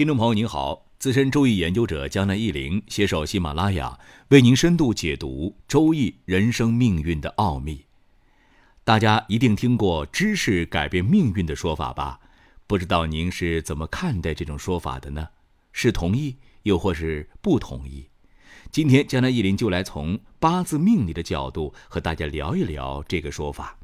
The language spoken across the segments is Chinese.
听众朋友您好，资深周易研究者江南一林携手喜马拉雅，为您深度解读周易人生命运的奥秘。大家一定听过“知识改变命运”的说法吧？不知道您是怎么看待这种说法的呢？是同意，又或是不同意？今天江南一林就来从八字命理的角度和大家聊一聊这个说法。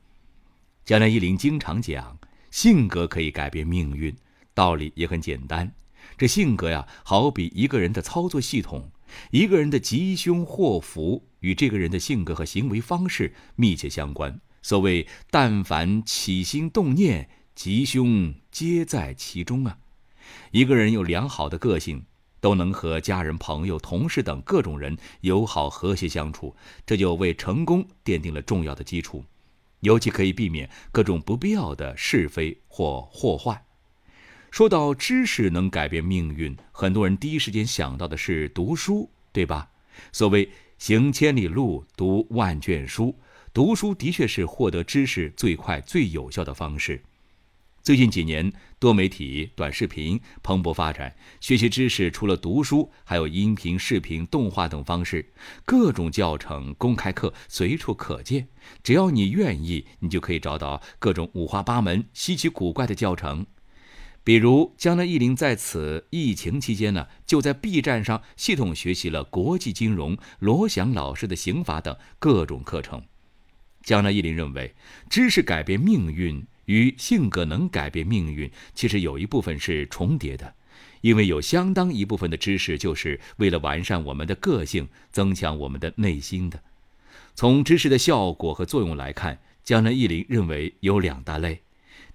江南一林经常讲，性格可以改变命运，道理也很简单。这性格呀，好比一个人的操作系统，一个人的吉凶祸福与这个人的性格和行为方式密切相关。所谓“但凡起心动念，吉凶皆在其中”啊。一个人有良好的个性，都能和家人、朋友、同事等各种人友好和谐相处，这就为成功奠定了重要的基础，尤其可以避免各种不必要的是非或祸患。说到知识能改变命运，很多人第一时间想到的是读书，对吧？所谓行千里路，读万卷书，读书的确是获得知识最快、最有效的方式。最近几年，多媒体、短视频蓬勃发展，学习知识除了读书，还有音频、视频、动画等方式，各种教程、公开课随处可见。只要你愿意，你就可以找到各种五花八门、稀奇古怪的教程。比如江南一林在此疫情期间呢，就在 B 站上系统学习了国际金融罗翔老师的刑法等各种课程。江南一林认为，知识改变命运与性格能改变命运，其实有一部分是重叠的，因为有相当一部分的知识就是为了完善我们的个性，增强我们的内心的。从知识的效果和作用来看，江南一林认为有两大类。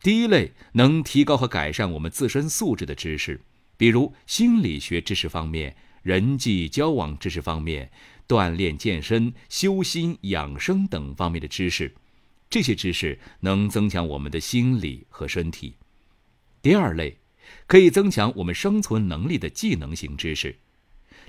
第一类能提高和改善我们自身素质的知识，比如心理学知识方面、人际交往知识方面、锻炼健身、修心养生等方面的知识，这些知识能增强我们的心理和身体。第二类，可以增强我们生存能力的技能型知识，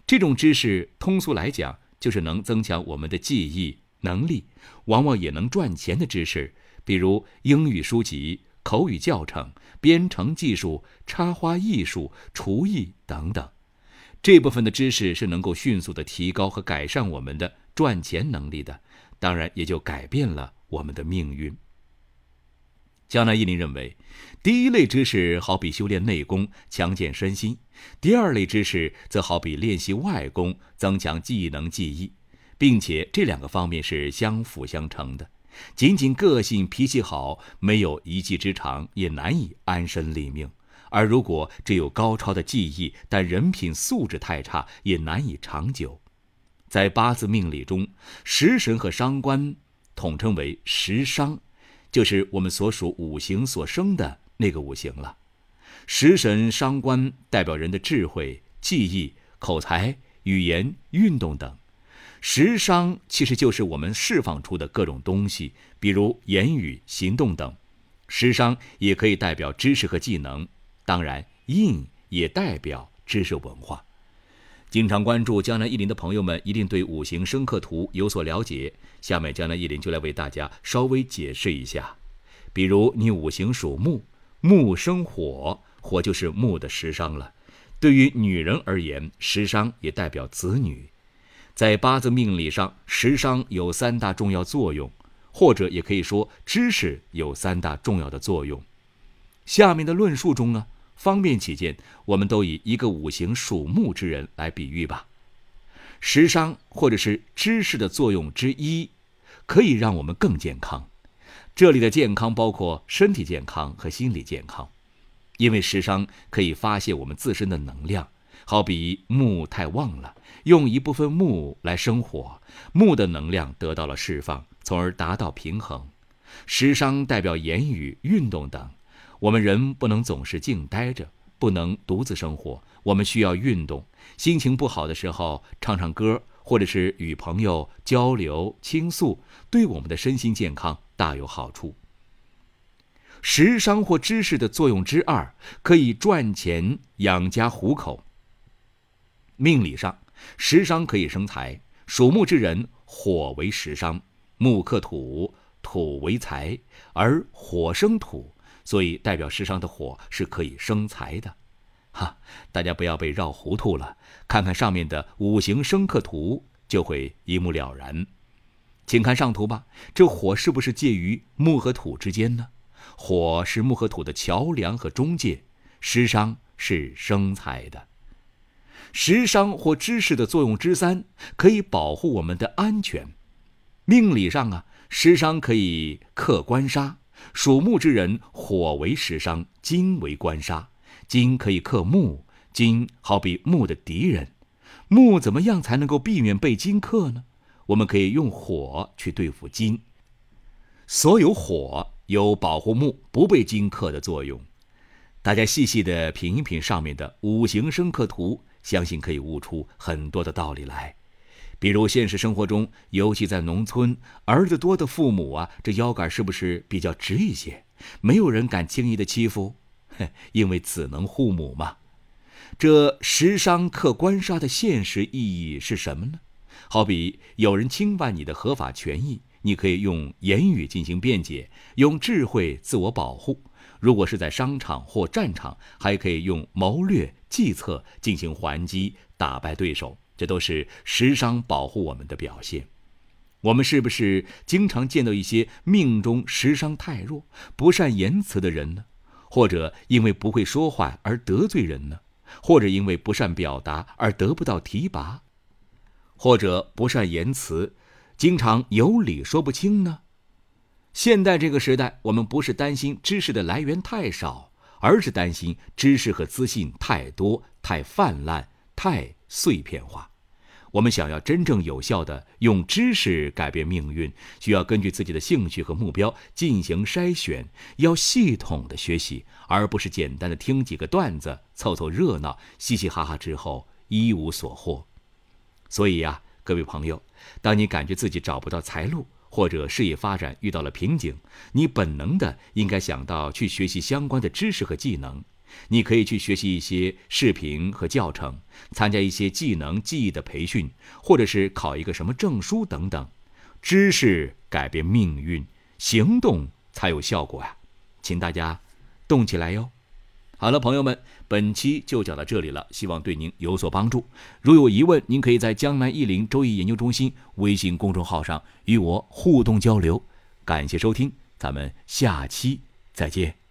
这种知识通俗来讲就是能增强我们的记忆能力，往往也能赚钱的知识，比如英语书籍。口语教程、编程技术、插花艺术、厨艺等等，这部分的知识是能够迅速的提高和改善我们的赚钱能力的，当然也就改变了我们的命运。江南一林认为，第一类知识好比修炼内功，强健身心；第二类知识则好比练习外功，增强技能技艺，并且这两个方面是相辅相成的。仅仅个性脾气好，没有一技之长，也难以安身立命；而如果只有高超的技艺，但人品素质太差，也难以长久。在八字命理中，食神和伤官统称为食伤，就是我们所属五行所生的那个五行了。食神伤官代表人的智慧、记忆、口才、语言、运动等。时商其实就是我们释放出的各种东西，比如言语、行动等。时商也可以代表知识和技能，当然印也代表知识文化。经常关注江南一林的朋友们一定对五行生克图有所了解。下面江南一林就来为大家稍微解释一下。比如你五行属木，木生火，火就是木的时商了。对于女人而言，时商也代表子女。在八字命理上，食伤有三大重要作用，或者也可以说知识有三大重要的作用。下面的论述中呢，方便起见，我们都以一个五行属木之人来比喻吧。食伤或者是知识的作用之一，可以让我们更健康。这里的健康包括身体健康和心理健康，因为食伤可以发泄我们自身的能量。好比木太旺了，用一部分木来生火，木的能量得到了释放，从而达到平衡。食伤代表言语、运动等，我们人不能总是静待着，不能独自生活，我们需要运动。心情不好的时候，唱唱歌，或者是与朋友交流倾诉，对我们的身心健康大有好处。食伤或知识的作用之二，可以赚钱养家糊口。命理上，食伤可以生财。属木之人，火为食伤，木克土，土为财，而火生土，所以代表食伤的火是可以生财的。哈，大家不要被绕糊涂了，看看上面的五行生克图，就会一目了然。请看上图吧，这火是不是介于木和土之间呢？火是木和土的桥梁和中介，食伤是生财的。食伤或知识的作用之三，可以保护我们的安全。命理上啊，食伤可以克官杀，属木之人火为食伤，金为官杀。金可以克木，金好比木的敌人。木怎么样才能够避免被金克呢？我们可以用火去对付金。所有火有保护木不被金克的作用。大家细细的品一品上面的五行生克图。相信可以悟出很多的道理来，比如现实生活中，尤其在农村，儿子多的父母啊，这腰杆是不是比较直一些？没有人敢轻易的欺负，因为子能护母嘛。这食伤克官杀的现实意义是什么呢？好比有人侵犯你的合法权益，你可以用言语进行辩解，用智慧自我保护。如果是在商场或战场，还可以用谋略计策进行还击，打败对手。这都是食伤保护我们的表现。我们是不是经常见到一些命中食伤太弱、不善言辞的人呢？或者因为不会说话而得罪人呢？或者因为不善表达而得不到提拔？或者不善言辞，经常有理说不清呢？现代这个时代，我们不是担心知识的来源太少，而是担心知识和资讯太多、太泛滥、太碎片化。我们想要真正有效的用知识改变命运，需要根据自己的兴趣和目标进行筛选，要系统的学习，而不是简单的听几个段子凑凑热闹、嘻嘻哈哈之后一无所获。所以呀，各位朋友，当你感觉自己找不到财路，或者事业发展遇到了瓶颈，你本能的应该想到去学习相关的知识和技能。你可以去学习一些视频和教程，参加一些技能技艺的培训，或者是考一个什么证书等等。知识改变命运，行动才有效果呀！请大家动起来哟。好了，朋友们，本期就讲到这里了，希望对您有所帮助。如有疑问，您可以在江南易林周易研究中心微信公众号上与我互动交流。感谢收听，咱们下期再见。